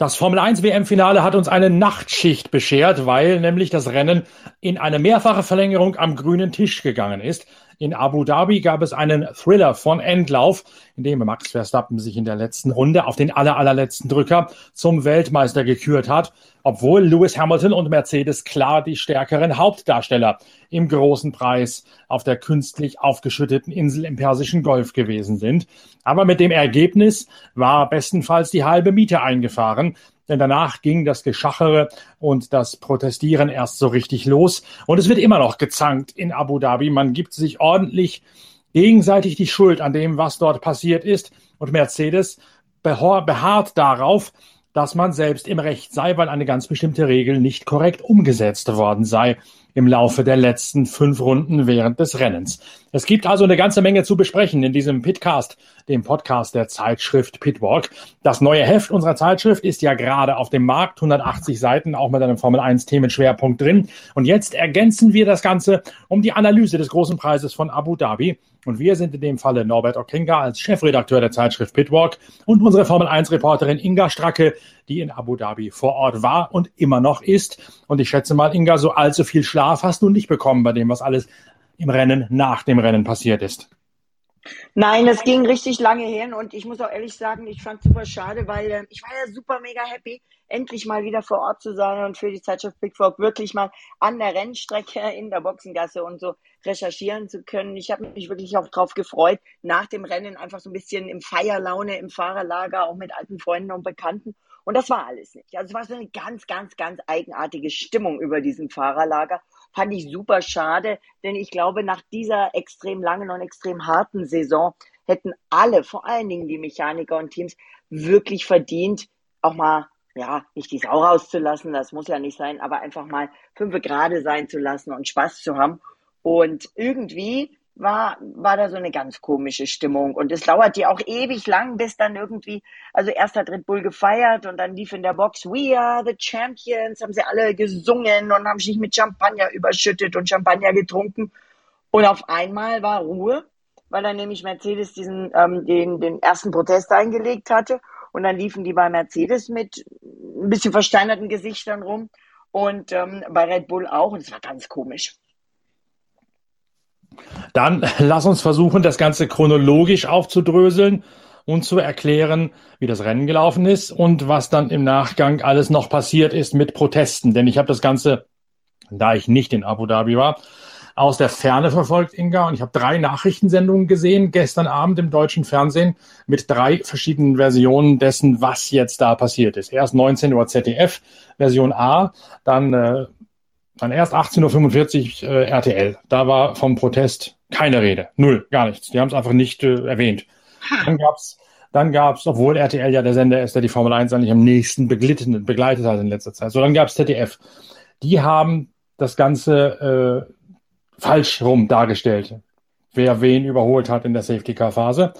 Das Formel 1 WM-Finale hat uns eine Nachtschicht beschert, weil nämlich das Rennen in eine mehrfache Verlängerung am grünen Tisch gegangen ist. In Abu Dhabi gab es einen Thriller von Endlauf, in dem Max Verstappen sich in der letzten Runde auf den aller, allerletzten Drücker zum Weltmeister gekürt hat, obwohl Lewis Hamilton und Mercedes klar die stärkeren Hauptdarsteller im großen Preis auf der künstlich aufgeschütteten Insel im Persischen Golf gewesen sind. Aber mit dem Ergebnis war bestenfalls die halbe Miete eingefahren denn danach ging das Geschachere und das Protestieren erst so richtig los. Und es wird immer noch gezankt in Abu Dhabi. Man gibt sich ordentlich gegenseitig die Schuld an dem, was dort passiert ist. Und Mercedes beharrt darauf, dass man selbst im Recht sei, weil eine ganz bestimmte Regel nicht korrekt umgesetzt worden sei im Laufe der letzten fünf Runden während des Rennens. Es gibt also eine ganze Menge zu besprechen in diesem Pitcast, dem Podcast der Zeitschrift Pitwalk. Das neue Heft unserer Zeitschrift ist ja gerade auf dem Markt, 180 Seiten, auch mit einem Formel 1 Themenschwerpunkt drin. Und jetzt ergänzen wir das Ganze um die Analyse des großen Preises von Abu Dhabi. Und wir sind in dem Falle Norbert Okenga als Chefredakteur der Zeitschrift Pitwalk und unsere Formel 1 Reporterin Inga Stracke, die in Abu Dhabi vor Ort war und immer noch ist. Und ich schätze mal, Inga, so allzu viel Schlaf hast du nicht bekommen bei dem, was alles im Rennen nach dem Rennen passiert ist. Nein, es ging richtig lange hin und ich muss auch ehrlich sagen, ich fand es super schade, weil äh, ich war ja super mega happy, endlich mal wieder vor Ort zu sein und für die Zeitschrift Big Frog wirklich mal an der Rennstrecke in der Boxengasse und so recherchieren zu können. Ich habe mich wirklich auch drauf gefreut, nach dem Rennen einfach so ein bisschen im Feierlaune im Fahrerlager, auch mit alten Freunden und Bekannten und das war alles nicht. Also es war so eine ganz, ganz, ganz eigenartige Stimmung über diesem Fahrerlager. Fand ich super schade, denn ich glaube, nach dieser extrem langen und extrem harten Saison hätten alle, vor allen Dingen die Mechaniker und Teams, wirklich verdient, auch mal, ja, nicht die Sau rauszulassen, das muss ja nicht sein, aber einfach mal fünf Grade sein zu lassen und Spaß zu haben. Und irgendwie war, war da so eine ganz komische Stimmung. Und es dauert ja auch ewig lang, bis dann irgendwie, also erst hat Red Bull gefeiert und dann lief in der Box, We are the champions, haben sie alle gesungen und haben sich mit Champagner überschüttet und Champagner getrunken. Und auf einmal war Ruhe, weil dann nämlich Mercedes diesen, ähm, den, den ersten Protest eingelegt hatte. Und dann liefen die bei Mercedes mit ein bisschen versteinerten Gesichtern rum und ähm, bei Red Bull auch. Und es war ganz komisch. Dann lass uns versuchen, das Ganze chronologisch aufzudröseln und zu erklären, wie das Rennen gelaufen ist und was dann im Nachgang alles noch passiert ist mit Protesten. Denn ich habe das Ganze, da ich nicht in Abu Dhabi war, aus der Ferne verfolgt, Inga. Und ich habe drei Nachrichtensendungen gesehen, gestern Abend im deutschen Fernsehen, mit drei verschiedenen Versionen dessen, was jetzt da passiert ist. Erst 19 Uhr ZDF, Version A, dann äh, dann erst 18.45 Uhr äh, RTL. Da war vom Protest keine Rede. Null, gar nichts. Die haben es einfach nicht äh, erwähnt. Dann gab's, dann gab's, obwohl RTL ja der Sender ist, der die Formel 1 eigentlich am nächsten begleitet, begleitet hat in letzter Zeit. So, dann gab's ZDF. Die haben das Ganze äh, falsch rum dargestellt. Wer wen überholt hat in der Safety-Car-Phase.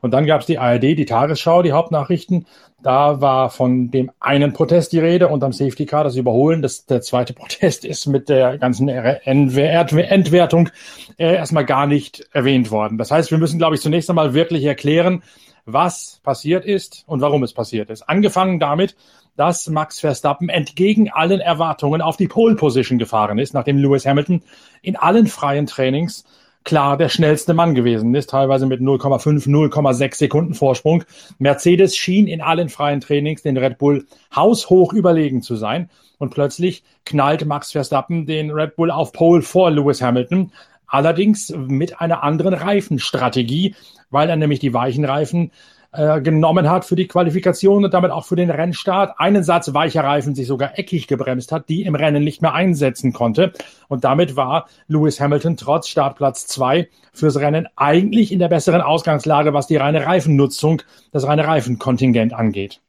Und dann gab es die ARD, die Tagesschau, die Hauptnachrichten. Da war von dem einen Protest die Rede und am Safety Car das Überholen. Das, der zweite Protest ist mit der ganzen Entwertung äh, erstmal gar nicht erwähnt worden. Das heißt, wir müssen, glaube ich, zunächst einmal wirklich erklären, was passiert ist und warum es passiert ist. Angefangen damit, dass Max Verstappen entgegen allen Erwartungen auf die Pole Position gefahren ist, nachdem Lewis Hamilton in allen freien Trainings klar der schnellste Mann gewesen ist, teilweise mit 0,5, 0,6 Sekunden Vorsprung. Mercedes schien in allen freien Trainings den Red Bull haushoch überlegen zu sein. Und plötzlich knallt Max Verstappen den Red Bull auf Pole vor Lewis Hamilton. Allerdings mit einer anderen Reifenstrategie, weil er nämlich die weichen Reifen äh, genommen hat für die Qualifikation und damit auch für den Rennstart. Einen Satz weicher Reifen sich sogar eckig gebremst hat, die im Rennen nicht mehr einsetzen konnte. Und damit war Lewis Hamilton trotz Startplatz zwei fürs Rennen eigentlich in der besseren Ausgangslage, was die reine Reifennutzung, das reine Reifenkontingent angeht.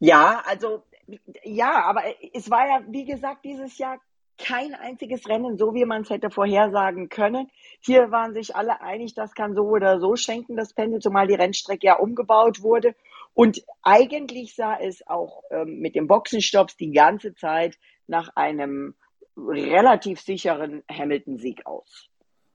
Ja, also ja, aber es war ja, wie gesagt, dieses Jahr kein einziges Rennen, so wie man es hätte vorhersagen können. Hier waren sich alle einig, das kann so oder so schenken, das Pendel, zumal die Rennstrecke ja umgebaut wurde. Und eigentlich sah es auch ähm, mit den Boxenstopps die ganze Zeit nach einem relativ sicheren Hamilton-Sieg aus.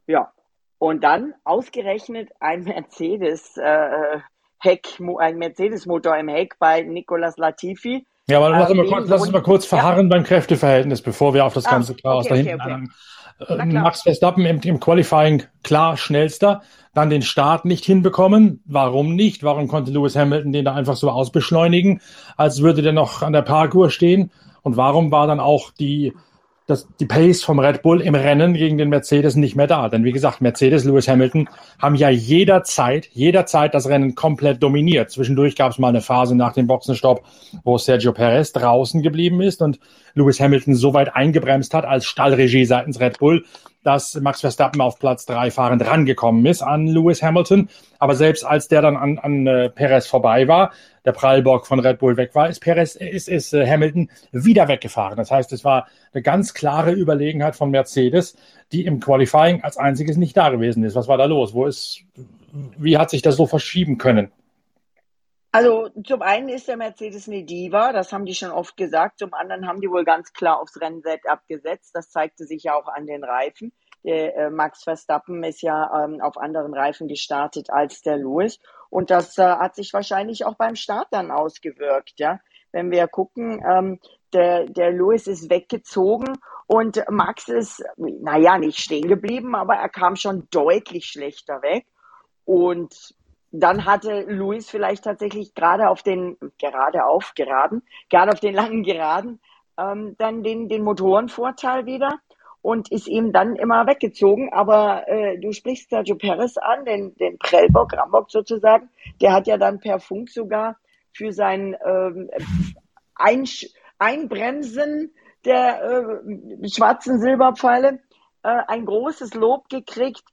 Ja. Und dann ausgerechnet ein Mercedes, äh, Heck, ein Mercedes-Motor im Heck bei Nicolas Latifi. Ja, aber lass, ähm, mal kurz, lass uns mal kurz verharren ja. beim Kräfteverhältnis, bevor wir auf das ah, ganze Chaos okay, da hinten okay, okay. Äh, Max Verstappen im, im Qualifying klar schnellster, dann den Start nicht hinbekommen. Warum nicht? Warum konnte Lewis Hamilton den da einfach so ausbeschleunigen, als würde der noch an der Parkour stehen? Und warum war dann auch die das, die Pace vom Red Bull im Rennen gegen den Mercedes nicht mehr da. Denn wie gesagt, Mercedes, Lewis Hamilton haben ja jederzeit, jederzeit das Rennen komplett dominiert. Zwischendurch gab es mal eine Phase nach dem Boxenstopp, wo Sergio Perez draußen geblieben ist und Lewis Hamilton so weit eingebremst hat als Stallregie seitens Red Bull, dass Max Verstappen auf Platz drei fahrend rangekommen ist an Lewis Hamilton. Aber selbst als der dann an, an äh, Perez vorbei war, der Prallbock von Red Bull weg war, ist Perez, ist, ist äh, Hamilton wieder weggefahren. Das heißt, es war eine ganz klare Überlegenheit von Mercedes, die im Qualifying als einziges nicht da gewesen ist. Was war da los? Wo ist, wie hat sich das so verschieben können? Also zum einen ist der Mercedes eine Diva, das haben die schon oft gesagt. Zum anderen haben die wohl ganz klar aufs Rennset abgesetzt. Das zeigte sich ja auch an den Reifen. Der äh, Max Verstappen ist ja ähm, auf anderen Reifen gestartet als der Lewis. Und das äh, hat sich wahrscheinlich auch beim Start dann ausgewirkt. Ja? Wenn wir gucken, ähm, der, der Lewis ist weggezogen und Max ist, naja, nicht stehen geblieben, aber er kam schon deutlich schlechter weg. Und dann hatte Luis vielleicht tatsächlich gerade auf den, gerade auf, geraden, gerade auf den langen Geraden, ähm, dann den, den Motorenvorteil wieder und ist ihm dann immer weggezogen. Aber äh, du sprichst Sergio Perez an, den, den Prellbock, Rambock sozusagen, der hat ja dann per Funk sogar für sein ähm, Einsch Einbremsen der äh, schwarzen Silberpfeile äh, ein großes Lob gekriegt.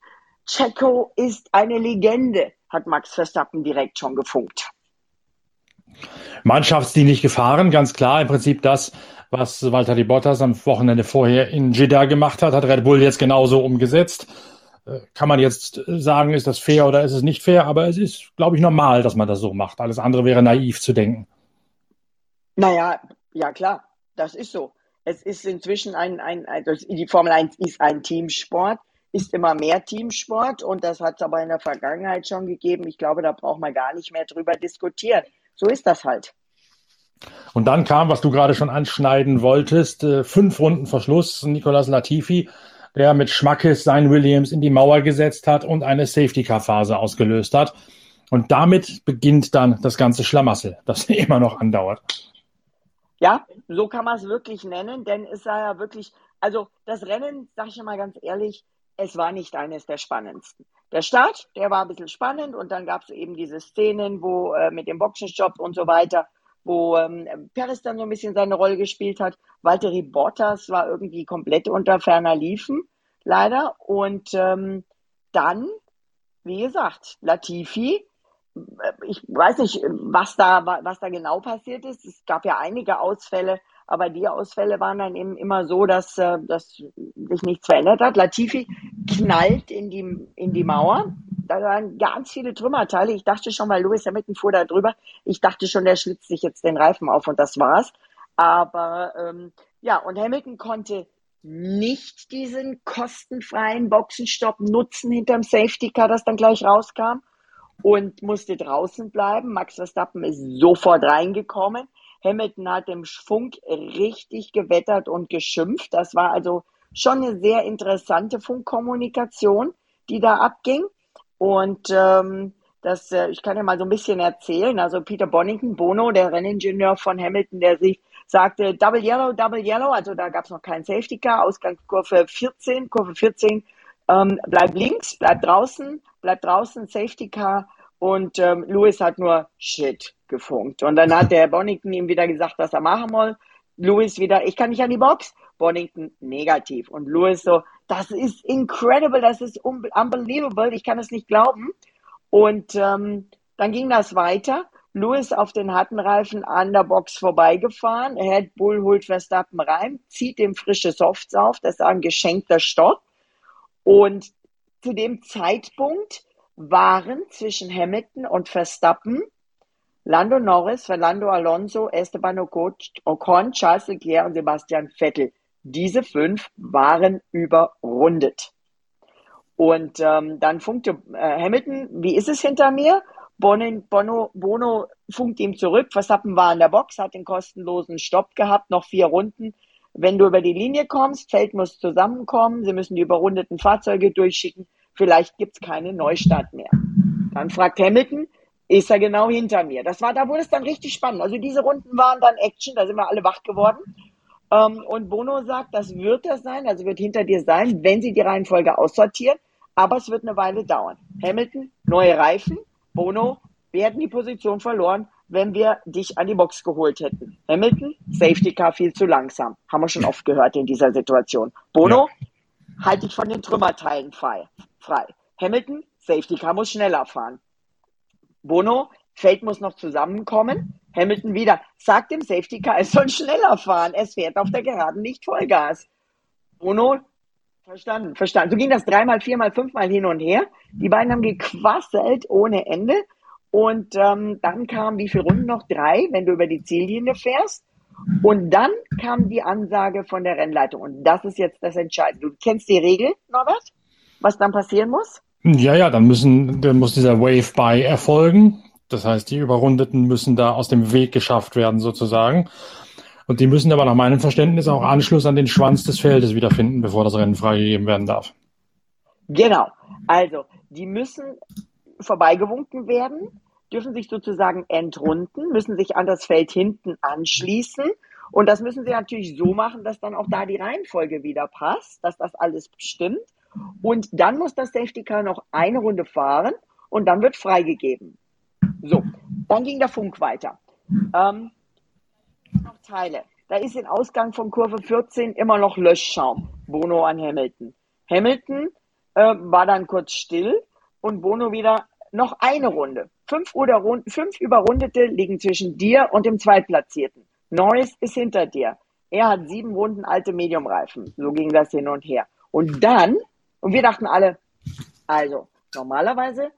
Checo ist eine Legende hat Max Verstappen direkt schon gefunkt. Mannschaftsdienlich gefahren, ganz klar. Im Prinzip das, was Walter Di Bottas am Wochenende vorher in Jeddah gemacht hat, hat Red Bull jetzt genauso umgesetzt. Äh, kann man jetzt sagen, ist das fair oder ist es nicht fair? Aber es ist, glaube ich, normal, dass man das so macht. Alles andere wäre naiv zu denken. Naja, ja klar, das ist so. Es ist inzwischen ein, ein, ein die Formel 1 ist ein Teamsport ist immer mehr Teamsport und das hat es aber in der Vergangenheit schon gegeben. Ich glaube, da braucht man gar nicht mehr drüber diskutieren. So ist das halt. Und dann kam, was du gerade schon anschneiden wolltest, äh, fünf Runden Verschluss, Nicolas Latifi, der mit Schmackes sein Williams in die Mauer gesetzt hat und eine Safety-Car-Phase ausgelöst hat. Und damit beginnt dann das ganze Schlamassel, das immer noch andauert. Ja, so kann man es wirklich nennen, denn es war ja wirklich, also das Rennen, sag ich mal ganz ehrlich, es war nicht eines der spannendsten. Der Start, der war ein bisschen spannend und dann gab es eben diese Szenen, wo äh, mit dem Boxenstopp und so weiter, wo ähm, Perez dann so ein bisschen seine Rolle gespielt hat. Valtteri Bottas war irgendwie komplett unter ferner Liefen, leider. Und ähm, dann, wie gesagt, Latifi, äh, ich weiß nicht, was da, was da genau passiert ist. Es gab ja einige Ausfälle aber die Ausfälle waren dann eben immer so, dass, äh, dass sich nichts verändert hat. Latifi knallt in die, in die Mauer. Da waren ganz viele Trümmerteile. Ich dachte schon, weil Lewis Hamilton fuhr da drüber, ich dachte schon, der schlitzt sich jetzt den Reifen auf und das war's. Aber ähm, ja, und Hamilton konnte nicht diesen kostenfreien Boxenstopp nutzen hinterm Safety Car, das dann gleich rauskam und musste draußen bleiben. Max Verstappen ist sofort reingekommen. Hamilton hat im Funk richtig gewettert und geschimpft. Das war also schon eine sehr interessante Funkkommunikation, die da abging. Und ähm, das, äh, ich kann ja mal so ein bisschen erzählen. Also Peter Bonington, Bono, der Renningenieur von Hamilton, der sich sagte Double Yellow, Double Yellow. Also da gab es noch keinen Safety Car. Ausgangskurve 14, Kurve 14. Ähm, bleib links, bleib draußen, bleib draußen, Safety Car. Und ähm, Lewis hat nur Shit gefunkt. Und dann hat der Bonington ihm wieder gesagt, was er machen soll. Lewis wieder, ich kann nicht an die Box. Bonington negativ. Und Lewis so, das ist incredible, das ist unbelievable, ich kann es nicht glauben. Und ähm, dann ging das weiter. Lewis auf den harten Reifen an der Box vorbeigefahren. Red Bull holt Verstappen rein, zieht ihm frische Softs auf. Das ist ein geschenkter Stopp. Und zu dem Zeitpunkt waren zwischen Hamilton und Verstappen Lando Norris, Fernando Alonso, Esteban Ocon, Charles Leclerc und Sebastian Vettel. Diese fünf waren überrundet. Und ähm, dann funkte äh, Hamilton, wie ist es hinter mir? Bono, Bono, Bono funkt ihm zurück. Verstappen war in der Box, hat den kostenlosen Stopp gehabt, noch vier Runden. Wenn du über die Linie kommst, Feld muss zusammenkommen, sie müssen die überrundeten Fahrzeuge durchschicken, vielleicht gibt's keine Neustart mehr. Dann fragt Hamilton, ist er genau hinter mir? Das war, da wurde es dann richtig spannend. Also diese Runden waren dann Action, da sind wir alle wach geworden. Ähm, und Bono sagt, das wird das sein, also wird hinter dir sein, wenn sie die Reihenfolge aussortieren, aber es wird eine Weile dauern. Hamilton, neue Reifen, Bono, wir hätten die Position verloren, wenn wir dich an die Box geholt hätten. Hamilton, Safety Car viel zu langsam. Haben wir schon oft gehört in dieser Situation. Bono, ja. halt dich von den Trümmerteilen frei. frei. Hamilton, Safety Car muss schneller fahren. Bono, Feld muss noch zusammenkommen. Hamilton wieder, sagt dem Safety Car, es soll schneller fahren. Es fährt auf der Geraden nicht Vollgas. Bono, verstanden, verstanden. So ging das dreimal, viermal, fünfmal hin und her. Die beiden haben gequasselt ohne Ende. Und ähm, dann kam wie viele Runden noch? Drei, wenn du über die Ziellinie fährst. Und dann kam die Ansage von der Rennleitung. Und das ist jetzt das Entscheidende. Du kennst die Regel, Norbert? Was dann passieren muss? Ja, ja, dann müssen, dann muss dieser Wave by erfolgen. Das heißt, die Überrundeten müssen da aus dem Weg geschafft werden, sozusagen. Und die müssen aber nach meinem Verständnis auch Anschluss an den Schwanz des Feldes wiederfinden, bevor das Rennen freigegeben werden darf. Genau. Also, die müssen vorbeigewunken werden, dürfen sich sozusagen entrunden, müssen sich an das Feld hinten anschließen. Und das müssen sie natürlich so machen, dass dann auch da die Reihenfolge wieder passt, dass das alles stimmt. Und dann muss das Safety Car noch eine Runde fahren und dann wird freigegeben. So, dann ging der Funk weiter. Ähm, noch Teile. Da ist im Ausgang von Kurve 14 immer noch Löschschaum. Bono an Hamilton. Hamilton äh, war dann kurz still und Bono wieder noch eine Runde. Fünf, oder, fünf Überrundete liegen zwischen dir und dem Zweitplatzierten. Norris ist hinter dir. Er hat sieben Runden alte Mediumreifen. So ging das hin und her. Und dann, und wir dachten alle, also normalerweise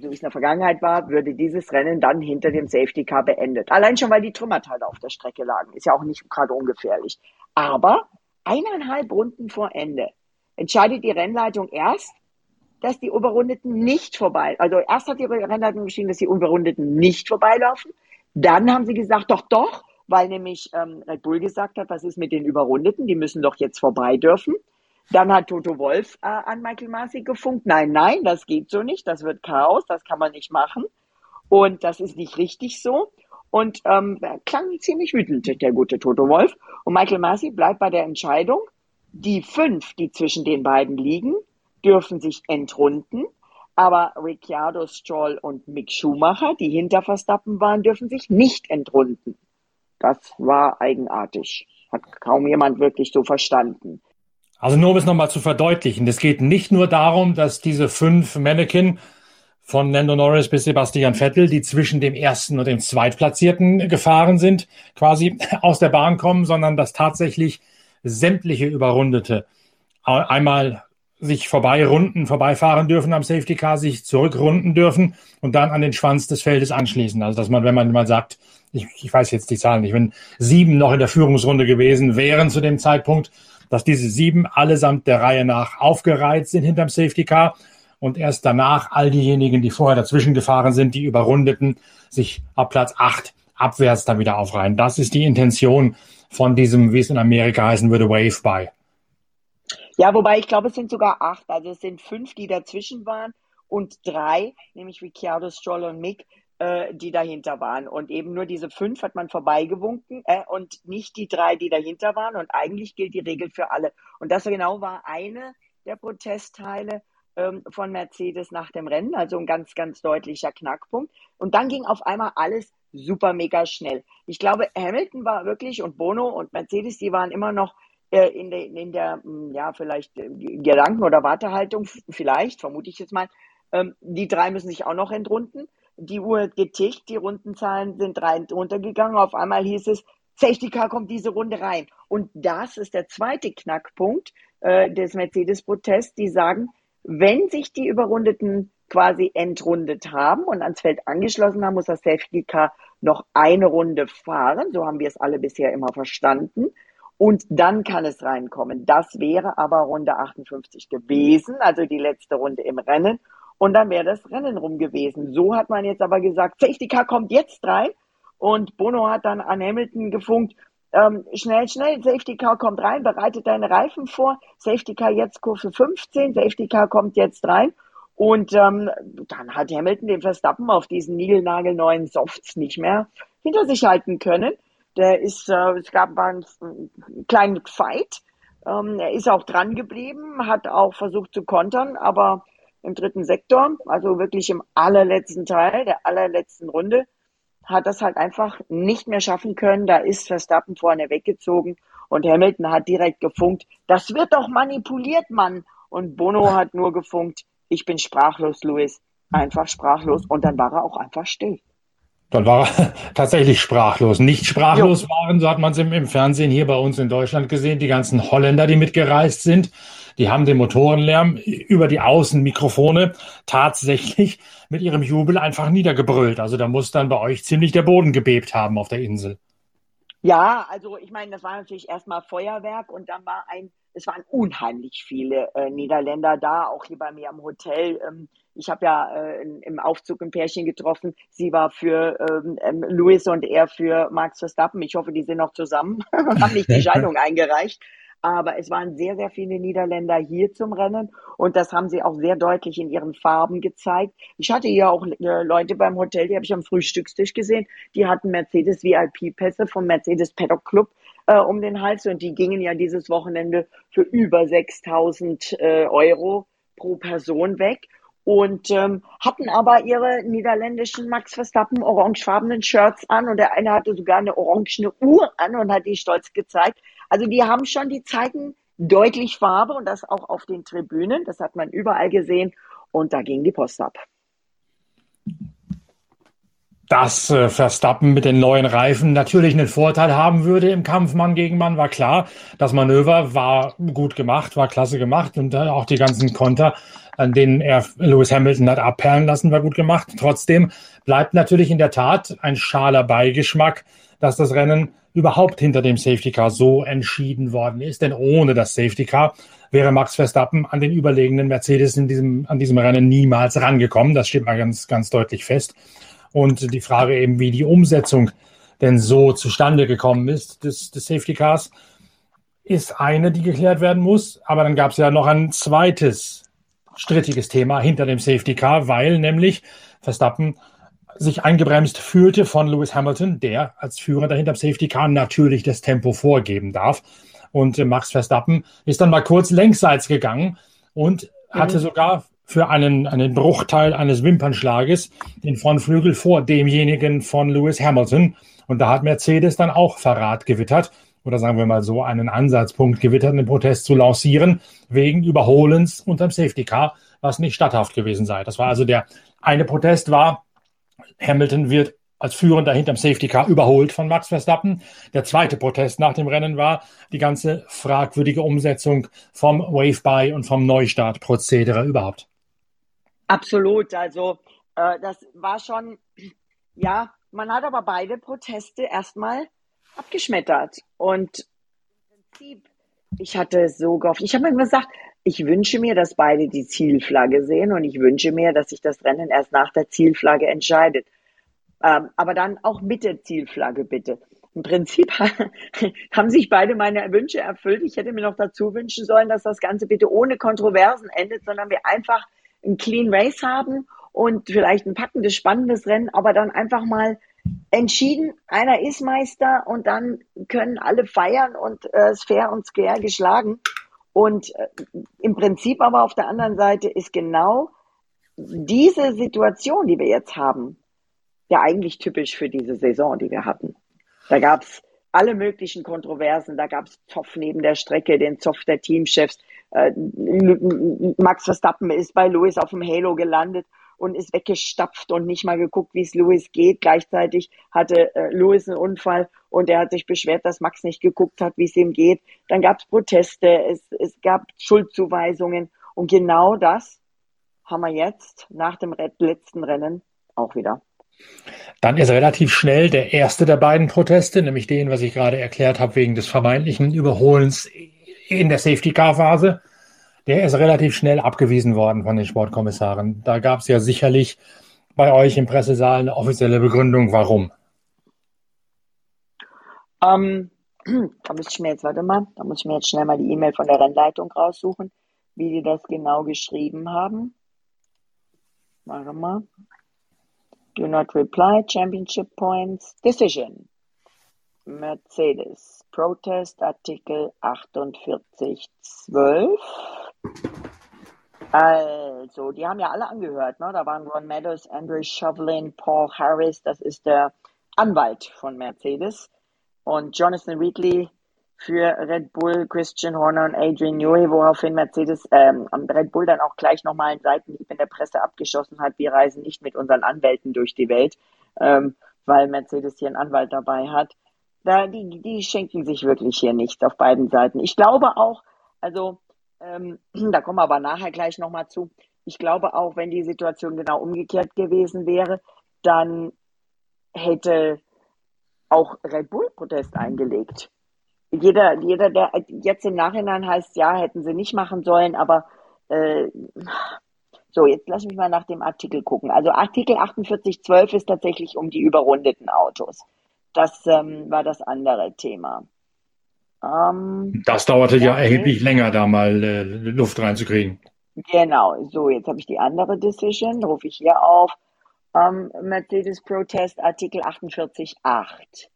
so wie es in der Vergangenheit war, würde dieses Rennen dann hinter dem Safety Car beendet. Allein schon, weil die Trümmerteile auf der Strecke lagen. Ist ja auch nicht gerade ungefährlich. Aber eineinhalb Runden vor Ende entscheidet die Rennleitung erst, dass die Überrundeten nicht vorbei, also erst hat die Rennleitung geschrieben, dass die Überrundeten nicht vorbeilaufen. Dann haben sie gesagt, doch, doch, weil nämlich ähm, Red Bull gesagt hat, was ist mit den Überrundeten, die müssen doch jetzt vorbei dürfen. Dann hat Toto Wolf äh, an Michael Masi gefunkt. Nein, nein, das geht so nicht. Das wird Chaos. Das kann man nicht machen. Und das ist nicht richtig so. Und ähm, klang ziemlich wütend, der gute Toto Wolf. Und Michael Masi bleibt bei der Entscheidung. Die fünf, die zwischen den beiden liegen, dürfen sich entrunden. Aber Ricciardo, Stroll und Mick Schumacher, die hinter Verstappen waren, dürfen sich nicht entrunden. Das war eigenartig. Hat kaum jemand wirklich so verstanden. Also nur um es nochmal zu verdeutlichen, es geht nicht nur darum, dass diese fünf Mannequin von Lando Norris bis Sebastian Vettel, die zwischen dem ersten und dem zweitplatzierten gefahren sind, quasi aus der Bahn kommen, sondern dass tatsächlich sämtliche Überrundete einmal sich vorbeirunden, vorbeifahren dürfen am Safety Car, sich zurückrunden dürfen und dann an den Schwanz des Feldes anschließen. Also dass man, wenn man mal sagt, ich, ich weiß jetzt die Zahlen nicht, wenn sieben noch in der Führungsrunde gewesen wären zu dem Zeitpunkt, dass diese sieben allesamt der Reihe nach aufgereiht sind hinterm Safety Car und erst danach all diejenigen, die vorher dazwischen gefahren sind, die überrundeten, sich ab Platz acht abwärts dann wieder aufreihen. Das ist die Intention von diesem, wie es in Amerika heißen würde, Wave By. Ja, wobei ich glaube, es sind sogar acht. Also es sind fünf, die dazwischen waren und drei, nämlich Ricciardo, Stroll und Mick, äh, die dahinter waren. Und eben nur diese fünf hat man vorbeigewunken äh, und nicht die drei, die dahinter waren. Und eigentlich gilt die Regel für alle. Und das genau war eine der Protestteile ähm, von Mercedes nach dem Rennen, also ein ganz, ganz deutlicher Knackpunkt. Und dann ging auf einmal alles super mega schnell. Ich glaube, Hamilton war wirklich und Bono und Mercedes, die waren immer noch äh, in, der, in der, hm, ja, vielleicht äh, Gedanken- oder Wartehaltung, vielleicht, vermute ich jetzt mal, ähm, die drei müssen sich auch noch entrunden die Uhr getickt, die Rundenzahlen sind rein runtergegangen. Auf einmal hieß es, Safety Car kommt diese Runde rein. Und das ist der zweite Knackpunkt äh, des Mercedes-Protests. Die sagen, wenn sich die Überrundeten quasi entrundet haben und ans Feld angeschlossen haben, muss das Safety Car noch eine Runde fahren. So haben wir es alle bisher immer verstanden. Und dann kann es reinkommen. Das wäre aber Runde 58 gewesen, also die letzte Runde im Rennen. Und dann wäre das Rennen rum gewesen. So hat man jetzt aber gesagt, Safety Car kommt jetzt rein und Bono hat dann an Hamilton gefunkt, ähm, schnell, schnell, Safety Car kommt rein, bereitet deine Reifen vor, Safety Car jetzt Kurve 15, Safety Car kommt jetzt rein und ähm, dann hat Hamilton den Verstappen auf diesen niegelnagelneuen Softs nicht mehr hinter sich halten können. Der ist, äh, es gab einen, einen kleinen Fight. Ähm, er ist auch dran geblieben, hat auch versucht zu kontern, aber im dritten Sektor, also wirklich im allerletzten Teil, der allerletzten Runde, hat das halt einfach nicht mehr schaffen können. Da ist Verstappen vorne weggezogen und Hamilton hat direkt gefunkt, das wird doch manipuliert, Mann. Und Bono hat nur gefunkt, ich bin sprachlos, Louis. Einfach sprachlos. Und dann war er auch einfach still. Dann war er tatsächlich sprachlos. Nicht sprachlos jo. waren, so hat man es im, im, Fernsehen hier bei uns in Deutschland gesehen, die ganzen Holländer, die mitgereist sind. Die haben den Motorenlärm über die Außenmikrofone tatsächlich mit ihrem Jubel einfach niedergebrüllt. Also da muss dann bei euch ziemlich der Boden gebebt haben auf der Insel. Ja, also ich meine, das war natürlich erstmal Feuerwerk und dann war ein, es waren unheimlich viele äh, Niederländer da, auch hier bei mir am Hotel. Ähm, ich habe ja äh, im Aufzug ein Pärchen getroffen. Sie war für ähm, ähm Louis und er für Max Verstappen. Ich hoffe, die sind noch zusammen und haben nicht die Scheidung eingereicht. Aber es waren sehr, sehr viele Niederländer hier zum Rennen und das haben sie auch sehr deutlich in ihren Farben gezeigt. Ich hatte hier auch äh, Leute beim Hotel, die habe ich am Frühstückstisch gesehen, die hatten Mercedes VIP-Pässe vom Mercedes Paddock Club äh, um den Hals und die gingen ja dieses Wochenende für über 6000 äh, Euro pro Person weg und ähm, hatten aber ihre niederländischen Max Verstappen orangefarbenen Shirts an und der eine hatte sogar eine orangene Uhr an und hat die stolz gezeigt. Also die haben schon, die zeigen deutlich Farbe und das auch auf den Tribünen. Das hat man überall gesehen und da ging die Post ab. Dass äh, Verstappen mit den neuen Reifen natürlich einen Vorteil haben würde im Kampf Mann gegen Mann, war klar. Das Manöver war gut gemacht, war klasse gemacht und äh, auch die ganzen Konter an denen er Lewis Hamilton hat abperlen lassen, war gut gemacht. Trotzdem bleibt natürlich in der Tat ein schaler Beigeschmack, dass das Rennen überhaupt hinter dem Safety Car so entschieden worden ist. Denn ohne das Safety Car wäre Max Verstappen an den überlegenen Mercedes in diesem, an diesem Rennen niemals rangekommen. Das steht mal ganz, ganz deutlich fest. Und die Frage eben, wie die Umsetzung denn so zustande gekommen ist des, des Safety Cars, ist eine, die geklärt werden muss. Aber dann gab es ja noch ein zweites strittiges Thema hinter dem Safety Car, weil nämlich Verstappen sich eingebremst fühlte von Lewis Hamilton, der als Führer hinter dem Safety Car natürlich das Tempo vorgeben darf. Und äh, Max Verstappen ist dann mal kurz längsseits gegangen und mhm. hatte sogar für einen, einen Bruchteil eines Wimpernschlages den Frontflügel vor demjenigen von Lewis Hamilton. Und da hat Mercedes dann auch Verrat gewittert oder sagen wir mal so einen Ansatzpunkt gewittert, einen Protest zu lancieren, wegen Überholens unterm Safety Car, was nicht statthaft gewesen sei. Das war also der eine Protest war, Hamilton wird als Führender hinterm Safety Car überholt von Max Verstappen. Der zweite Protest nach dem Rennen war die ganze fragwürdige Umsetzung vom Wave-By und vom Neustart-Prozedere überhaupt. Absolut. Also äh, das war schon, ja, man hat aber beide Proteste erstmal abgeschmettert. Und im Prinzip, ich hatte so gehofft, ich habe mir gesagt, ich wünsche mir, dass beide die Zielflagge sehen und ich wünsche mir, dass sich das Rennen erst nach der Zielflagge entscheidet. Ähm, aber dann auch mit der Zielflagge bitte. Im Prinzip haben sich beide meine Wünsche erfüllt. Ich hätte mir noch dazu wünschen sollen, dass das Ganze bitte ohne Kontroversen endet, sondern wir einfach ein Clean Race haben und vielleicht ein packendes, spannendes Rennen, aber dann einfach mal entschieden, einer ist Meister und dann können alle feiern und äh, ist fair und square geschlagen. Und äh, im Prinzip aber auf der anderen Seite ist genau diese Situation, die wir jetzt haben, ja eigentlich typisch für diese Saison, die wir hatten. Da gab's alle möglichen Kontroversen, da gab's Zoff neben der Strecke, den Zoff der Teamchefs. Äh, Max Verstappen ist bei Lewis auf dem Halo gelandet und ist weggestapft und nicht mal geguckt, wie es Louis geht. Gleichzeitig hatte äh, Louis einen Unfall und er hat sich beschwert, dass Max nicht geguckt hat, wie es ihm geht. Dann gab es Proteste, es, es gab Schuldzuweisungen und genau das haben wir jetzt nach dem letzten Rennen auch wieder. Dann ist relativ schnell der erste der beiden Proteste, nämlich den, was ich gerade erklärt habe, wegen des vermeintlichen Überholens in der Safety-Car-Phase, der ist relativ schnell abgewiesen worden von den Sportkommissaren. Da gab es ja sicherlich bei euch im Pressesaal eine offizielle Begründung, warum. Ähm, da muss ich mir jetzt, warte mal, da muss ich mir jetzt schnell mal die E-Mail von der Rennleitung raussuchen, wie die das genau geschrieben haben. Warte mal. Do not reply, championship points, decision. Mercedes, Protest Artikel 48.12. Also, die haben ja alle angehört, ne? Da waren Ron Meadows, Andrew Shovlin, Paul Harris, das ist der Anwalt von Mercedes. Und Jonathan Wheatley für Red Bull, Christian Horner und Adrian Newey, woraufhin Mercedes ähm, Red Bull dann auch gleich nochmal einen Seitenhieb in der Presse abgeschossen hat. Wir reisen nicht mit unseren Anwälten durch die Welt, ähm, weil Mercedes hier einen Anwalt dabei hat. Da, die, die schenken sich wirklich hier nichts auf beiden Seiten. Ich glaube auch, also ähm, da kommen wir aber nachher gleich nochmal zu. Ich glaube auch, wenn die Situation genau umgekehrt gewesen wäre, dann hätte auch Red Bull Protest eingelegt. Jeder, jeder, der jetzt im Nachhinein heißt, ja, hätten sie nicht machen sollen, aber äh, so, jetzt lass mich mal nach dem Artikel gucken. Also Artikel 4812 ist tatsächlich um die überrundeten Autos. Das ähm, war das andere Thema. Ähm, das dauerte ja erheblich länger, da mal äh, Luft reinzukriegen. Genau, so, jetzt habe ich die andere Decision, rufe ich hier auf. Ähm, Mercedes Protest Artikel 48.8.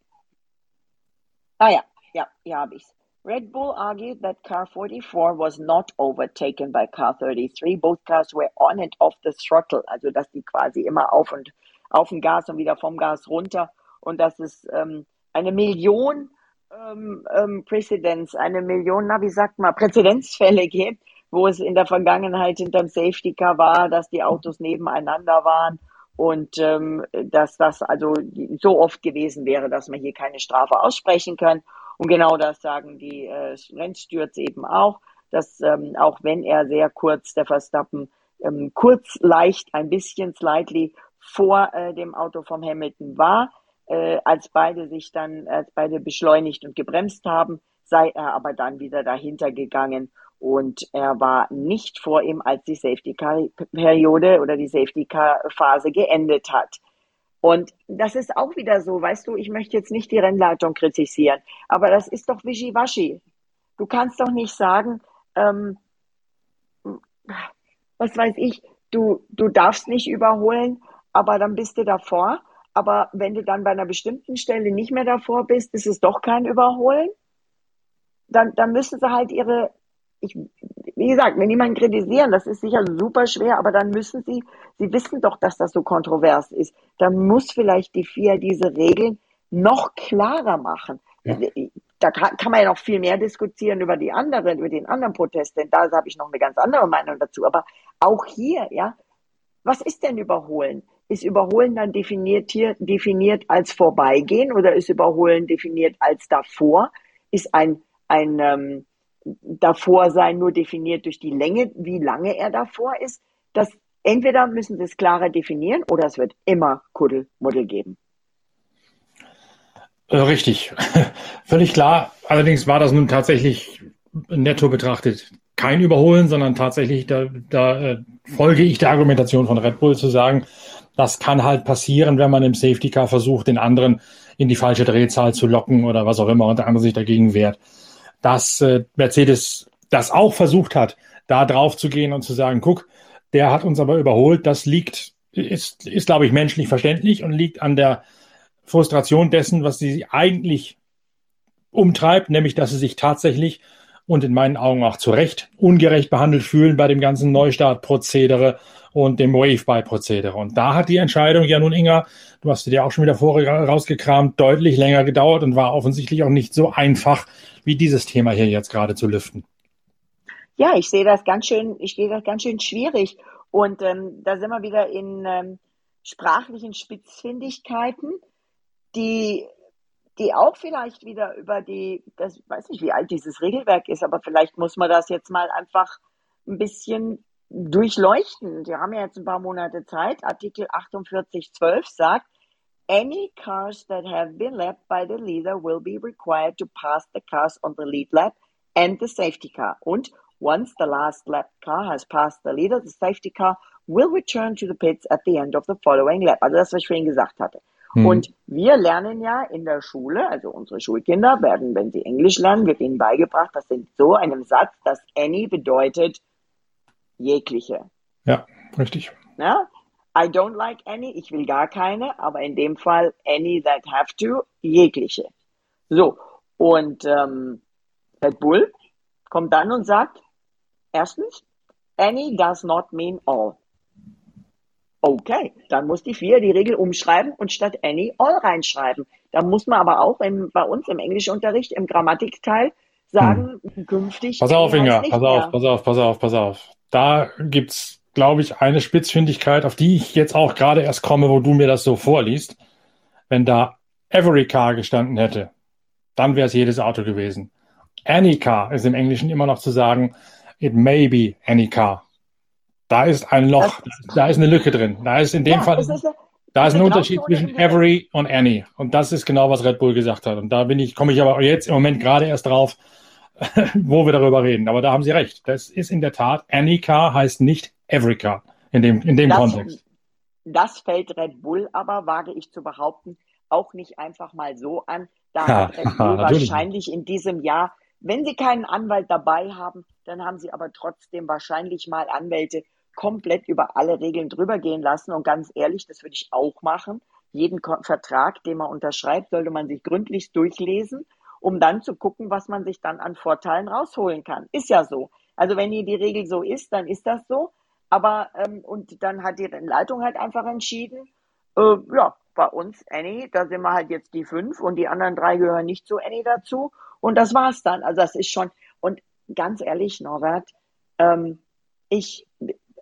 Ah ja, ja, hier habe ich es. Red Bull argued that car 44 was not overtaken by car 33. Both cars were on and off the throttle, also dass die quasi immer auf und auf dem Gas und wieder vom Gas runter und dass es ähm, eine Million ähm, ähm, Präzedenz, eine Million, na wie sagt man, Präzedenzfälle gibt, wo es in der Vergangenheit hinterm Safety Car war, dass die Autos nebeneinander waren und ähm, dass das also so oft gewesen wäre, dass man hier keine Strafe aussprechen kann. Und genau das sagen die äh, Rennstürze eben auch, dass ähm, auch wenn er sehr kurz, der Verstappen, ähm, kurz leicht ein bisschen slightly vor äh, dem Auto vom Hamilton war, äh, als beide sich dann, als beide beschleunigt und gebremst haben, sei er aber dann wieder dahinter gegangen und er war nicht vor ihm, als die Safety Car Periode oder die Safety Car Phase geendet hat. Und das ist auch wieder so, weißt du, ich möchte jetzt nicht die Rennleitung kritisieren, aber das ist doch wischiwaschi. Du kannst doch nicht sagen, ähm, was weiß ich, du, du darfst nicht überholen, aber dann bist du davor. Aber wenn du dann bei einer bestimmten Stelle nicht mehr davor bist, ist es doch kein Überholen. Dann, dann müssen sie halt ihre, ich, wie gesagt, wenn jemanden kritisieren, das ist sicher super schwer, aber dann müssen sie, sie wissen doch, dass das so kontrovers ist. Dann muss vielleicht die FIA diese Regeln noch klarer machen. Ja. Da kann, kann, man ja noch viel mehr diskutieren über die anderen, über den anderen Protest, denn da habe ich noch eine ganz andere Meinung dazu. Aber auch hier, ja, was ist denn Überholen? Ist Überholen dann definiert hier, definiert als Vorbeigehen oder ist Überholen definiert als davor? Ist ein, ein ähm, davor sein nur definiert durch die Länge, wie lange er davor ist? Das, entweder müssen sie es klarer definieren oder es wird immer Kuddelmuddel geben. Äh, richtig, völlig klar. Allerdings war das nun tatsächlich netto betrachtet kein Überholen, sondern tatsächlich, da, da äh, folge ich der Argumentation von Red Bull zu sagen, das kann halt passieren, wenn man im Safety Car versucht, den anderen in die falsche Drehzahl zu locken oder was auch immer und der andere sich dagegen wehrt. Dass äh, Mercedes das auch versucht hat, da drauf zu gehen und zu sagen, guck, der hat uns aber überholt, das liegt, ist, ist glaube ich, menschlich verständlich und liegt an der Frustration dessen, was sie eigentlich umtreibt, nämlich dass sie sich tatsächlich und in meinen Augen auch zu Recht ungerecht behandelt fühlen bei dem ganzen Neustartprozedere und dem Wave-By-Prozedere. Und da hat die Entscheidung ja nun, Inga, du hast dir auch schon wieder vorher rausgekramt, deutlich länger gedauert und war offensichtlich auch nicht so einfach, wie dieses Thema hier jetzt gerade zu lüften. Ja, ich sehe das ganz schön, ich sehe das ganz schön schwierig. Und ähm, da sind wir wieder in ähm, sprachlichen Spitzfindigkeiten, die, die auch vielleicht wieder über die, das weiß nicht, wie alt dieses Regelwerk ist, aber vielleicht muss man das jetzt mal einfach ein bisschen durchleuchten. Wir haben ja jetzt ein paar Monate Zeit. Artikel 48.12 sagt, Any cars that have been lapped by the leader will be required to pass the cars on the lead lap and the safety car. Und Once the last lap car has passed the leader, the safety car will return to the pits at the end of the following lap. Also das, was ich vorhin gesagt hatte. Mhm. Und wir lernen ja in der Schule, also unsere Schulkinder werden, wenn sie Englisch lernen, wird ihnen beigebracht, dass in so einem Satz, dass any bedeutet jegliche. Ja, richtig. Ja? I don't like any, ich will gar keine, aber in dem Fall any that have to, jegliche. So, und ähm, Red Bull kommt dann und sagt, erstens, any does not mean all. Okay, dann muss die vier die Regel umschreiben und statt any all reinschreiben. Da muss man aber auch im, bei uns im Englischunterricht im Grammatikteil sagen, hm. künftig. Pass auf, Inga, pass auf, pass auf, pass auf, pass auf. Da gibt's, glaube ich, eine Spitzfindigkeit, auf die ich jetzt auch gerade erst komme, wo du mir das so vorliest. Wenn da every car gestanden hätte, dann wäre es jedes Auto gewesen. Any car ist im Englischen immer noch zu sagen, it may be any car. Da ist ein Loch, das, da ist eine Lücke drin. Da ist in dem ja, Fall, ist da ist ein Unterschied zwischen every und any. Und das ist genau, was Red Bull gesagt hat. Und da bin ich, komme ich aber jetzt im Moment gerade erst drauf, wo wir darüber reden. Aber da haben Sie recht. Das ist in der Tat, any car heißt nicht every car in dem, in dem das, Kontext. Das fällt Red Bull aber, wage ich zu behaupten, auch nicht einfach mal so an. Da ja, hat Red Bull wahrscheinlich in diesem Jahr, wenn Sie keinen Anwalt dabei haben, dann haben Sie aber trotzdem wahrscheinlich mal Anwälte komplett über alle Regeln drüber gehen lassen. Und ganz ehrlich, das würde ich auch machen. Jeden Vertrag, den man unterschreibt, sollte man sich gründlich durchlesen, um dann zu gucken, was man sich dann an Vorteilen rausholen kann. Ist ja so. Also wenn hier die Regel so ist, dann ist das so. Aber ähm, und dann hat die Leitung halt einfach entschieden, äh, ja, bei uns Annie, da sind wir halt jetzt die fünf und die anderen drei gehören nicht zu Annie dazu. Und das war's dann. Also das ist schon, und ganz ehrlich, Norbert, ähm, ich,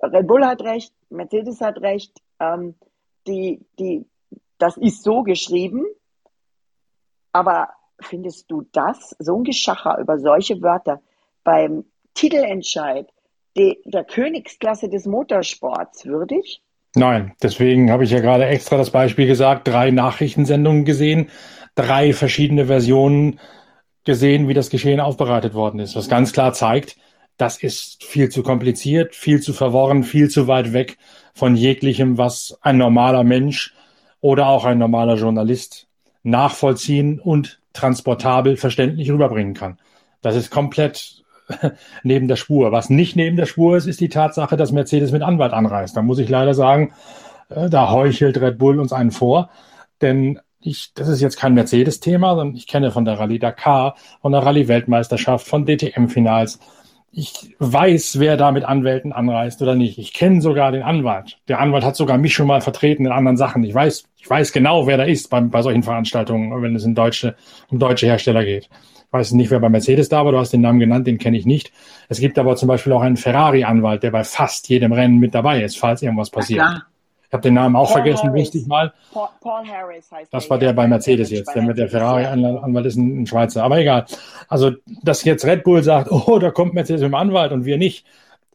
Red Bull hat recht, Mercedes hat recht, ähm, die, die, das ist so geschrieben, aber findest du das, so ein Geschacher über solche Wörter beim Titelentscheid de, der Königsklasse des Motorsports würdig? Nein, deswegen habe ich ja gerade extra das Beispiel gesagt, drei Nachrichtensendungen gesehen, drei verschiedene Versionen gesehen, wie das Geschehen aufbereitet worden ist, was ganz klar zeigt, das ist viel zu kompliziert, viel zu verworren, viel zu weit weg von jeglichem, was ein normaler Mensch oder auch ein normaler Journalist nachvollziehen und transportabel verständlich rüberbringen kann. Das ist komplett neben der Spur. Was nicht neben der Spur ist, ist die Tatsache, dass Mercedes mit Anwalt anreist. Da muss ich leider sagen, äh, da heuchelt Red Bull uns einen vor, denn ich, das ist jetzt kein Mercedes-Thema, sondern ich kenne von der Rallye Dakar, von der Rallye-Weltmeisterschaft, von DTM-Finals, ich weiß, wer da mit Anwälten anreist oder nicht. Ich kenne sogar den Anwalt. Der Anwalt hat sogar mich schon mal vertreten in anderen Sachen. Ich weiß, ich weiß genau, wer da ist bei, bei solchen Veranstaltungen, wenn es in deutsche, um deutsche Hersteller geht. Ich weiß nicht, wer bei Mercedes da war, du hast den Namen genannt, den kenne ich nicht. Es gibt aber zum Beispiel auch einen Ferrari-Anwalt, der bei fast jedem Rennen mit dabei ist, falls irgendwas passiert. Ja, ich habe den Namen auch Paul vergessen, Harris. ich mal. Paul, Paul Harris heißt Das war der bei Mercedes jetzt. Der mit der Ferrari-Anwalt ist ein, ein, Schweizer. Aber egal. Also, dass jetzt Red Bull sagt, oh, da kommt Mercedes mit dem Anwalt und wir nicht,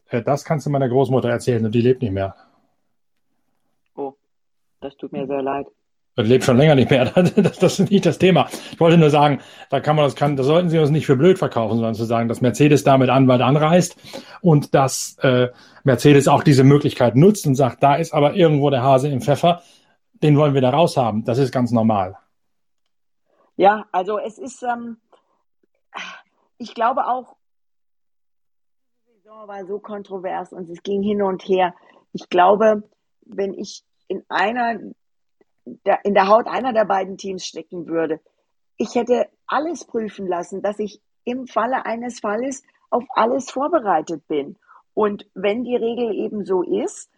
äh, das kannst du meiner Großmutter erzählen und die lebt nicht mehr. Oh, das tut mir sehr leid. Das lebt schon länger nicht mehr. Das, das ist nicht das Thema. Ich wollte nur sagen, da kann man das kann, da sollten Sie uns nicht für blöd verkaufen, sondern zu sagen, dass Mercedes damit Anwalt anreist und dass äh, Mercedes auch diese Möglichkeit nutzt und sagt, da ist aber irgendwo der Hase im Pfeffer, den wollen wir da raus haben. Das ist ganz normal. Ja, also es ist, ähm, ich glaube auch, die Saison war so kontrovers und es ging hin und her. Ich glaube, wenn ich in einer in der Haut einer der beiden Teams stecken würde. Ich hätte alles prüfen lassen, dass ich im Falle eines Falles auf alles vorbereitet bin. Und wenn die Regel eben so ist,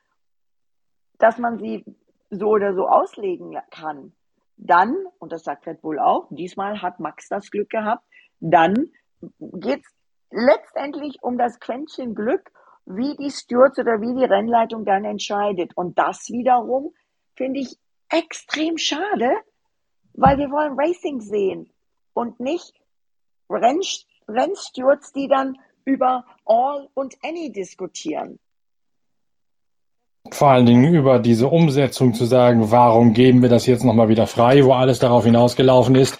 dass man sie so oder so auslegen kann, dann, und das sagt Red Bull auch, diesmal hat Max das Glück gehabt, dann geht es letztendlich um das Quäntchen Glück, wie die Stewards oder wie die Rennleitung dann entscheidet. Und das wiederum finde ich extrem schade, weil wir wollen Racing sehen und nicht Renn Rennstewards, die dann über All und Any diskutieren. Vor allen Dingen über diese Umsetzung zu sagen, warum geben wir das jetzt nochmal wieder frei, wo alles darauf hinausgelaufen ist,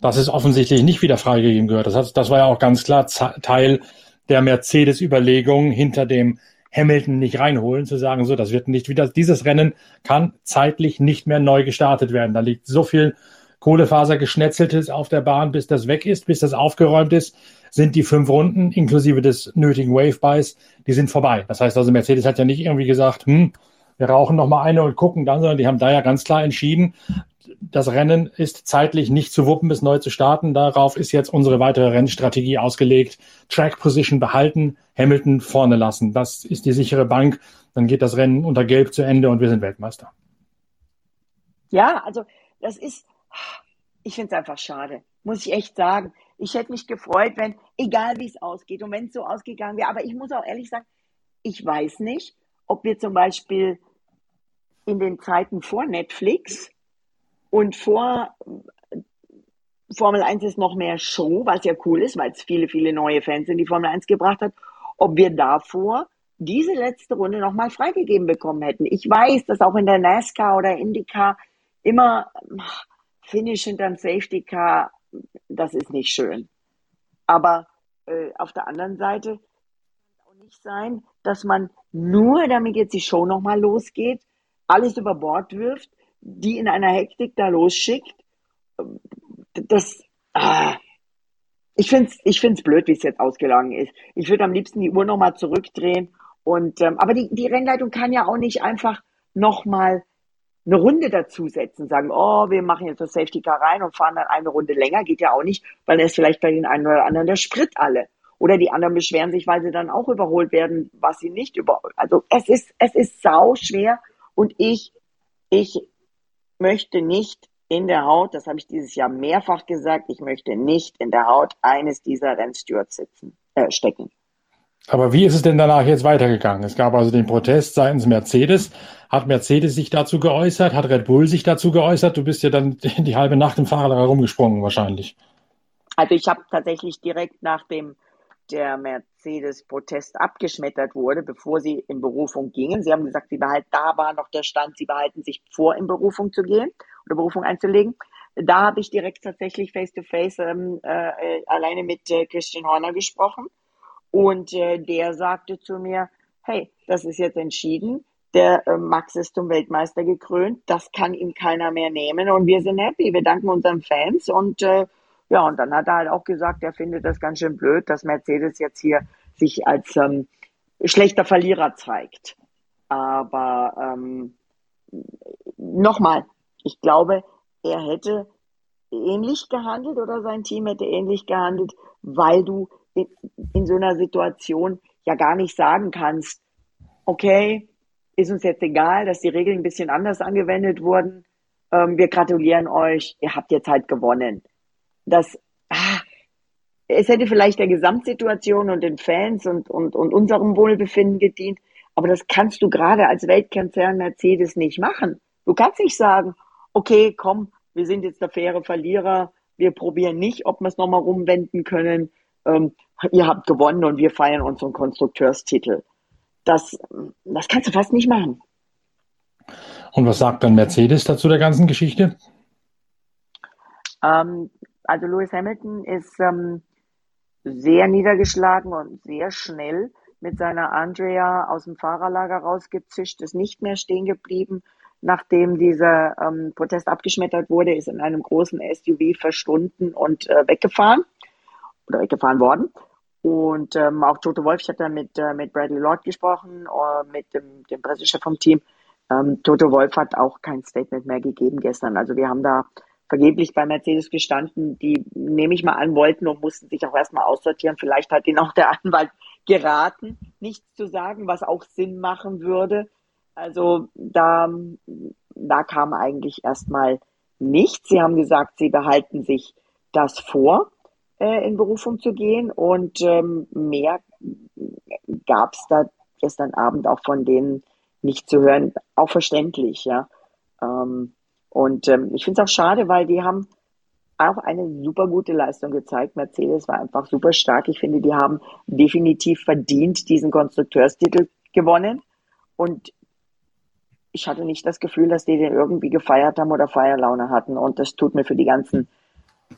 dass es offensichtlich nicht wieder freigegeben gehört. Das, hat, das war ja auch ganz klar Teil der Mercedes-Überlegung hinter dem Hamilton nicht reinholen, zu sagen, so, das wird nicht wieder, dieses Rennen kann zeitlich nicht mehr neu gestartet werden. Da liegt so viel Kohlefasergeschnetzeltes auf der Bahn, bis das weg ist, bis das aufgeräumt ist, sind die fünf Runden inklusive des nötigen Wave-Buys, die sind vorbei. Das heißt also, Mercedes hat ja nicht irgendwie gesagt, hm, wir rauchen noch mal eine und gucken dann, sondern die haben da ja ganz klar entschieden, das Rennen ist zeitlich nicht zu wuppen, bis neu zu starten. Darauf ist jetzt unsere weitere Rennstrategie ausgelegt. Track Position behalten, Hamilton vorne lassen. Das ist die sichere Bank. Dann geht das Rennen unter Gelb zu Ende und wir sind Weltmeister. Ja, also das ist, ich finde es einfach schade, muss ich echt sagen. Ich hätte mich gefreut, wenn, egal wie es ausgeht und wenn es so ausgegangen wäre, aber ich muss auch ehrlich sagen, ich weiß nicht, ob wir zum Beispiel in den Zeiten vor Netflix und vor Formel 1 ist noch mehr Show, was ja cool ist, weil es viele, viele neue Fans in die Formel 1 gebracht hat, ob wir davor diese letzte Runde nochmal freigegeben bekommen hätten. Ich weiß, dass auch in der NASCAR oder IndyCar immer Finish hinterm Safety Car, das ist nicht schön. Aber äh, auf der anderen Seite kann es auch nicht sein, dass man nur, damit jetzt die Show nochmal losgeht, alles über Bord wirft, die in einer Hektik da losschickt. Das, ah, ich finde es ich find's blöd, wie es jetzt ausgelangen ist. Ich würde am liebsten die Uhr nochmal zurückdrehen. Und, ähm, aber die, die Rennleitung kann ja auch nicht einfach nochmal eine Runde dazusetzen, sagen, oh, wir machen jetzt das Safety Car rein und fahren dann eine Runde länger, geht ja auch nicht, weil dann ist vielleicht bei den einen oder anderen der Sprit alle. Oder die anderen beschweren sich, weil sie dann auch überholt werden, was sie nicht überholt. Also es ist, es ist sau schwer und ich, ich möchte nicht in der Haut, das habe ich dieses Jahr mehrfach gesagt, ich möchte nicht in der Haut eines dieser Rennstewards sitzen, äh, stecken. Aber wie ist es denn danach jetzt weitergegangen? Es gab also den Protest seitens Mercedes. Hat Mercedes sich dazu geäußert? Hat Red Bull sich dazu geäußert? Du bist ja dann die halbe Nacht im Fahrrad rumgesprungen wahrscheinlich. Also ich habe tatsächlich direkt nach dem der Mercedes-Protest abgeschmettert wurde, bevor sie in Berufung gingen. Sie haben gesagt, sie behalten, da war noch der Stand, sie behalten sich vor, in Berufung zu gehen oder Berufung einzulegen. Da habe ich direkt tatsächlich face-to-face -face, ähm, äh, alleine mit äh, Christian Horner gesprochen. Und äh, der sagte zu mir, hey, das ist jetzt entschieden. Der äh, Max ist zum Weltmeister gekrönt. Das kann ihm keiner mehr nehmen. Und wir sind happy. Wir danken unseren Fans und äh, ja, und dann hat er halt auch gesagt, er findet das ganz schön blöd, dass Mercedes jetzt hier sich als ähm, schlechter Verlierer zeigt. Aber ähm, nochmal, ich glaube, er hätte ähnlich gehandelt oder sein Team hätte ähnlich gehandelt, weil du in, in so einer Situation ja gar nicht sagen kannst, okay, ist uns jetzt egal, dass die Regeln ein bisschen anders angewendet wurden. Ähm, wir gratulieren euch, ihr habt jetzt halt gewonnen dass ah, es hätte vielleicht der Gesamtsituation und den Fans und, und, und unserem Wohlbefinden gedient, aber das kannst du gerade als Weltkonzern Mercedes nicht machen. Du kannst nicht sagen, okay, komm, wir sind jetzt der faire Verlierer, wir probieren nicht, ob wir es nochmal rumwenden können. Ähm, ihr habt gewonnen und wir feiern unseren Konstrukteurstitel. Das, das kannst du fast nicht machen. Und was sagt dann Mercedes dazu der ganzen Geschichte? Ähm, also Lewis Hamilton ist ähm, sehr niedergeschlagen und sehr schnell mit seiner Andrea aus dem Fahrerlager rausgezischt, ist nicht mehr stehen geblieben, nachdem dieser ähm, Protest abgeschmettert wurde, ist in einem großen SUV verschwunden und äh, weggefahren oder weggefahren worden. Und ähm, auch Toto Wolf, ich hatte mit, äh, mit Bradley Lord gesprochen, äh, mit dem, dem Pressechef vom Team. Ähm, Toto Wolf hat auch kein Statement mehr gegeben gestern. Also wir haben da vergeblich bei Mercedes gestanden, die, nehme ich mal an, wollten und mussten sich auch erstmal aussortieren. Vielleicht hat ihnen auch der Anwalt geraten, nichts zu sagen, was auch Sinn machen würde. Also da, da kam eigentlich erstmal nichts. Sie haben gesagt, sie behalten sich das vor, äh, in Berufung zu gehen und ähm, mehr gab es da gestern Abend auch von denen nicht zu hören. Auch verständlich, ja. Ähm, und ähm, ich finde es auch schade, weil die haben auch eine super gute Leistung gezeigt. Mercedes war einfach super stark. Ich finde, die haben definitiv verdient diesen Konstrukteurstitel gewonnen. Und ich hatte nicht das Gefühl, dass die den irgendwie gefeiert haben oder Feierlaune hatten. Und das tut mir für die ganzen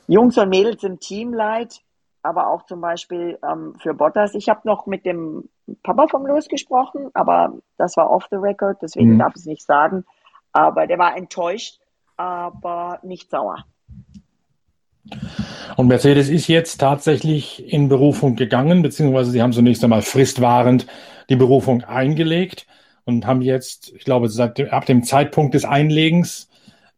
Jungs und Mädels im Team leid. aber auch zum Beispiel ähm, für Bottas. Ich habe noch mit dem Papa vom Lewis gesprochen, aber das war off the record, deswegen mhm. darf ich es nicht sagen. Aber der war enttäuscht, aber nicht sauer. Und Mercedes ist jetzt tatsächlich in Berufung gegangen, beziehungsweise sie haben zunächst einmal fristwahrend die Berufung eingelegt und haben jetzt, ich glaube, seit ab dem Zeitpunkt des Einlegens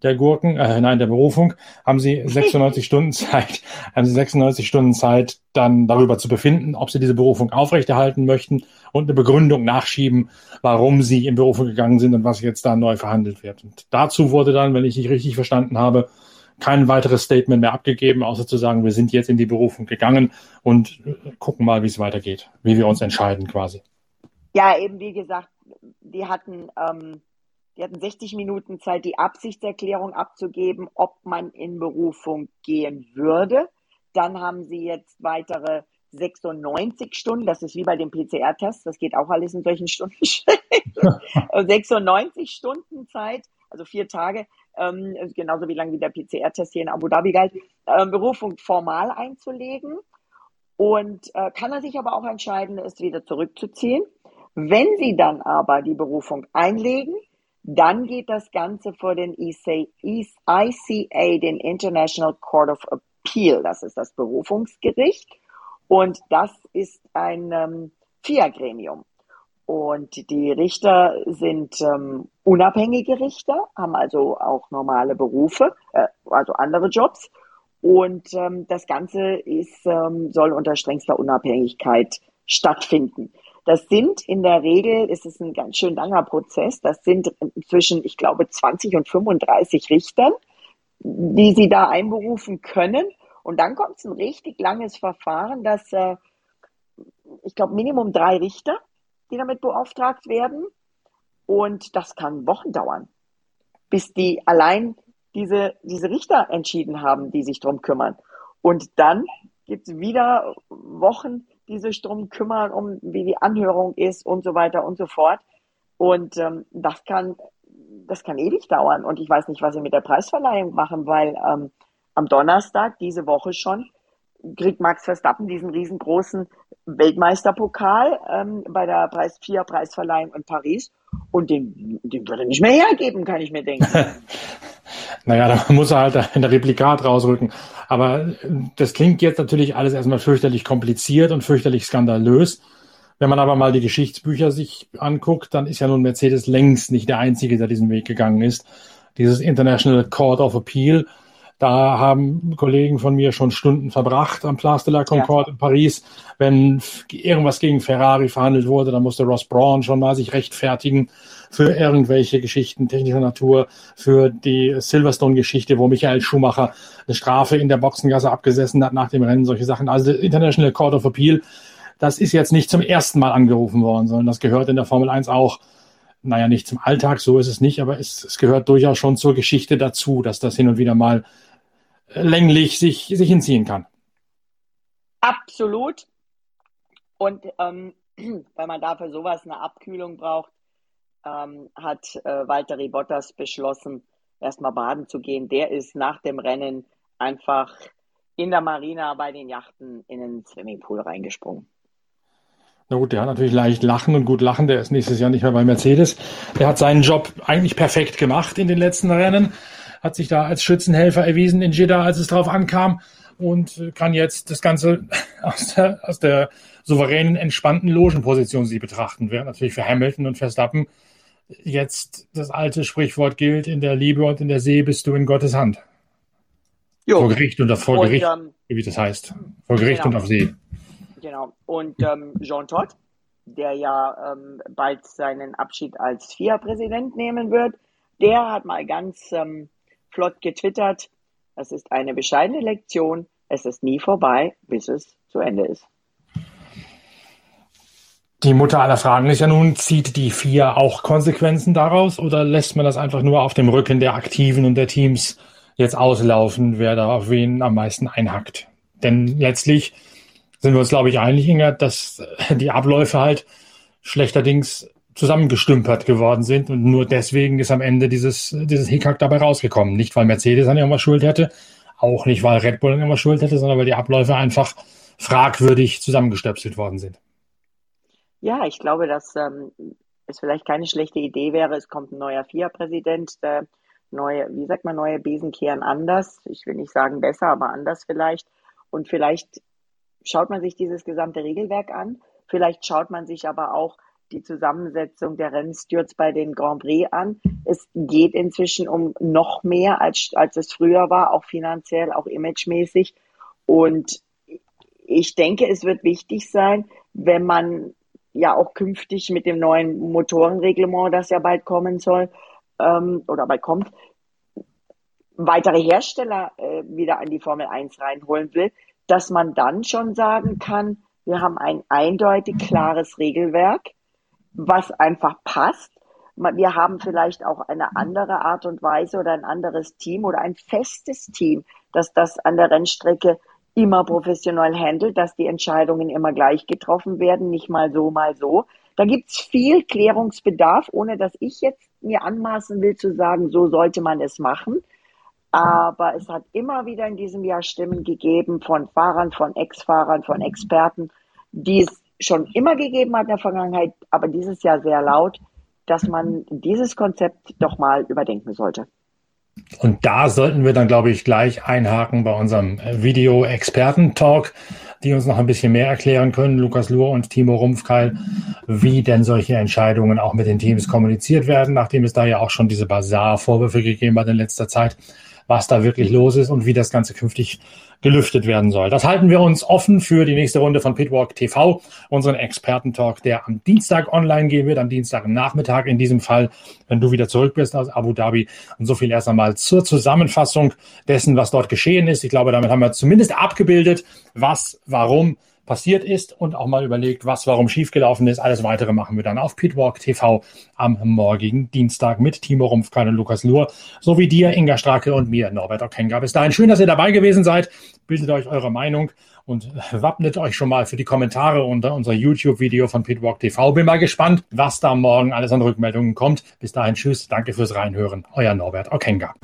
der Gurken, äh, nein, der Berufung, haben sie 96 Stunden Zeit, haben sie 96 Stunden Zeit, dann darüber zu befinden, ob sie diese Berufung aufrechterhalten möchten und eine Begründung nachschieben, warum sie in Berufung gegangen sind und was jetzt da neu verhandelt wird. Und dazu wurde dann, wenn ich dich richtig verstanden habe, kein weiteres Statement mehr abgegeben, außer zu sagen, wir sind jetzt in die Berufung gegangen und gucken mal, wie es weitergeht, wie wir uns entscheiden quasi. Ja, eben wie gesagt, die hatten, ähm, die hatten 60 Minuten Zeit, die Absichtserklärung abzugeben, ob man in Berufung gehen würde. Dann haben sie jetzt weitere 96 Stunden, das ist wie bei dem PCR-Test, das geht auch alles in solchen Stunden. 96 Stunden Zeit, also vier Tage, ähm, genauso wie lange wie der PCR-Test hier in Abu Dhabi galt, äh, Berufung formal einzulegen. Und äh, kann er sich aber auch entscheiden, es wieder zurückzuziehen. Wenn Sie dann aber die Berufung einlegen, dann geht das Ganze vor den ICA, den International Court of Appeal. Das ist das Berufungsgericht. Und das ist ein ähm, FIA-Gremium. Und die Richter sind ähm, unabhängige Richter, haben also auch normale Berufe, äh, also andere Jobs. Und ähm, das Ganze ist, ähm, soll unter strengster Unabhängigkeit stattfinden. Das sind in der Regel, ist es ein ganz schön langer Prozess, das sind zwischen, ich glaube, 20 und 35 Richtern, die Sie da einberufen können. Und dann kommt es ein richtig langes Verfahren, das, äh, ich glaube, Minimum drei Richter die damit beauftragt werden. Und das kann Wochen dauern, bis die allein diese, diese Richter entschieden haben, die sich drum kümmern. Und dann gibt es wieder Wochen, die sich drum kümmern, um wie die Anhörung ist und so weiter und so fort. Und ähm, das kann das kann ewig dauern. Und ich weiß nicht, was sie mit der Preisverleihung machen, weil ähm, am Donnerstag diese Woche schon kriegt Max Verstappen diesen riesengroßen Weltmeisterpokal ähm, bei der Preis 4 Preisverleihung in Paris und den, den würde er nicht mehr hergeben, kann ich mir denken. naja, da muss er halt ein Replikat rausrücken. Aber das klingt jetzt natürlich alles erstmal fürchterlich kompliziert und fürchterlich skandalös. Wenn man aber mal die Geschichtsbücher sich anguckt, dann ist ja nun Mercedes längst nicht der Einzige, der diesen Weg gegangen ist. Dieses International Court of Appeal da haben Kollegen von mir schon Stunden verbracht am Place de la Concorde ja. in Paris. Wenn irgendwas gegen Ferrari verhandelt wurde, dann musste Ross Braun schon mal sich rechtfertigen für irgendwelche Geschichten technischer Natur, für die Silverstone-Geschichte, wo Michael Schumacher eine Strafe in der Boxengasse abgesessen hat nach dem Rennen, solche Sachen. Also International Court of Appeal, das ist jetzt nicht zum ersten Mal angerufen worden, sondern das gehört in der Formel 1 auch naja, nicht zum Alltag, so ist es nicht, aber es, es gehört durchaus schon zur Geschichte dazu, dass das hin und wieder mal länglich sich, sich hinziehen kann. Absolut. Und ähm, weil man dafür sowas eine Abkühlung braucht, ähm, hat äh, Walter Bottas beschlossen, erstmal baden zu gehen. Der ist nach dem Rennen einfach in der Marina bei den Yachten in den Swimmingpool reingesprungen. Na gut, der hat natürlich leicht lachen und gut lachen. Der ist nächstes Jahr nicht mehr bei Mercedes. Der hat seinen Job eigentlich perfekt gemacht in den letzten Rennen hat sich da als Schützenhelfer erwiesen in Jeddah, als es drauf ankam und kann jetzt das Ganze aus der, aus der souveränen, entspannten Logenposition sie betrachten. Während natürlich für Hamilton und Verstappen jetzt das alte Sprichwort gilt, in der Liebe und in der See bist du in Gottes Hand. Jo. Vor Gericht und vor Gericht, und, ähm, wie das heißt. Vor Gericht genau. und auf See. Genau. Und ähm, Jean Todt, der ja ähm, bald seinen Abschied als FIA-Präsident nehmen wird, der hat mal ganz ähm, flott getwittert, es ist eine bescheidene Lektion, es ist nie vorbei, bis es zu Ende ist. Die Mutter aller Fragen ist ja nun, zieht die vier auch Konsequenzen daraus oder lässt man das einfach nur auf dem Rücken der Aktiven und der Teams jetzt auslaufen, wer da auf wen am meisten einhackt? Denn letztlich sind wir uns, glaube ich, einig, Inga, dass die Abläufe halt schlechterdings zusammengestümpert geworden sind und nur deswegen ist am Ende dieses, dieses Hickhack dabei rausgekommen. Nicht, weil Mercedes an irgendwas schuld hätte, auch nicht, weil Red Bull an irgendwas schuld hätte, sondern weil die Abläufe einfach fragwürdig zusammengestöpselt worden sind. Ja, ich glaube, dass ähm, es vielleicht keine schlechte Idee wäre. Es kommt ein neuer FIA-Präsident, der neue, wie sagt man, neue Besen kehren anders. Ich will nicht sagen besser, aber anders vielleicht. Und vielleicht schaut man sich dieses gesamte Regelwerk an. Vielleicht schaut man sich aber auch die Zusammensetzung der Rennstewards bei den Grand Prix an. Es geht inzwischen um noch mehr, als, als es früher war, auch finanziell, auch imagemäßig. Und ich denke, es wird wichtig sein, wenn man ja auch künftig mit dem neuen Motorenreglement, das ja bald kommen soll, ähm, oder bald kommt, weitere Hersteller äh, wieder an die Formel 1 reinholen will, dass man dann schon sagen kann, wir haben ein eindeutig klares Regelwerk, was einfach passt. Wir haben vielleicht auch eine andere Art und Weise oder ein anderes Team oder ein festes Team, dass das an der Rennstrecke immer professionell handelt, dass die Entscheidungen immer gleich getroffen werden, nicht mal so, mal so. Da gibt's viel Klärungsbedarf, ohne dass ich jetzt mir anmaßen will zu sagen, so sollte man es machen. Aber es hat immer wieder in diesem Jahr Stimmen gegeben von Fahrern, von Ex-Fahrern, von Experten, die es schon immer gegeben hat in der Vergangenheit, aber dieses Jahr sehr laut, dass man dieses Konzept doch mal überdenken sollte. Und da sollten wir dann, glaube ich, gleich einhaken bei unserem Video-Experten-Talk, die uns noch ein bisschen mehr erklären können, Lukas Luhr und Timo Rumpfkeil, wie denn solche Entscheidungen auch mit den Teams kommuniziert werden, nachdem es da ja auch schon diese Bazar-Vorwürfe gegeben hat in letzter Zeit, was da wirklich los ist und wie das Ganze künftig gelüftet werden soll. Das halten wir uns offen für die nächste Runde von Pitwalk TV, unseren Expertentalk, der am Dienstag online gehen wird, am Dienstagnachmittag in diesem Fall, wenn du wieder zurück bist aus Abu Dhabi. Und so viel erst einmal zur Zusammenfassung dessen, was dort geschehen ist. Ich glaube, damit haben wir zumindest abgebildet, was, warum passiert ist und auch mal überlegt, was warum schiefgelaufen ist. Alles weitere machen wir dann auf Pitwalk TV am morgigen Dienstag mit Timo Rumpfkein und Lukas Luhr sowie dir, Inga Strake und mir, Norbert Okenga. Bis dahin schön, dass ihr dabei gewesen seid. Bildet euch eure Meinung und wappnet euch schon mal für die Kommentare unter unser YouTube-Video von Pitwalk TV. Bin mal gespannt, was da morgen alles an Rückmeldungen kommt. Bis dahin, tschüss, danke fürs Reinhören. Euer Norbert Okenga.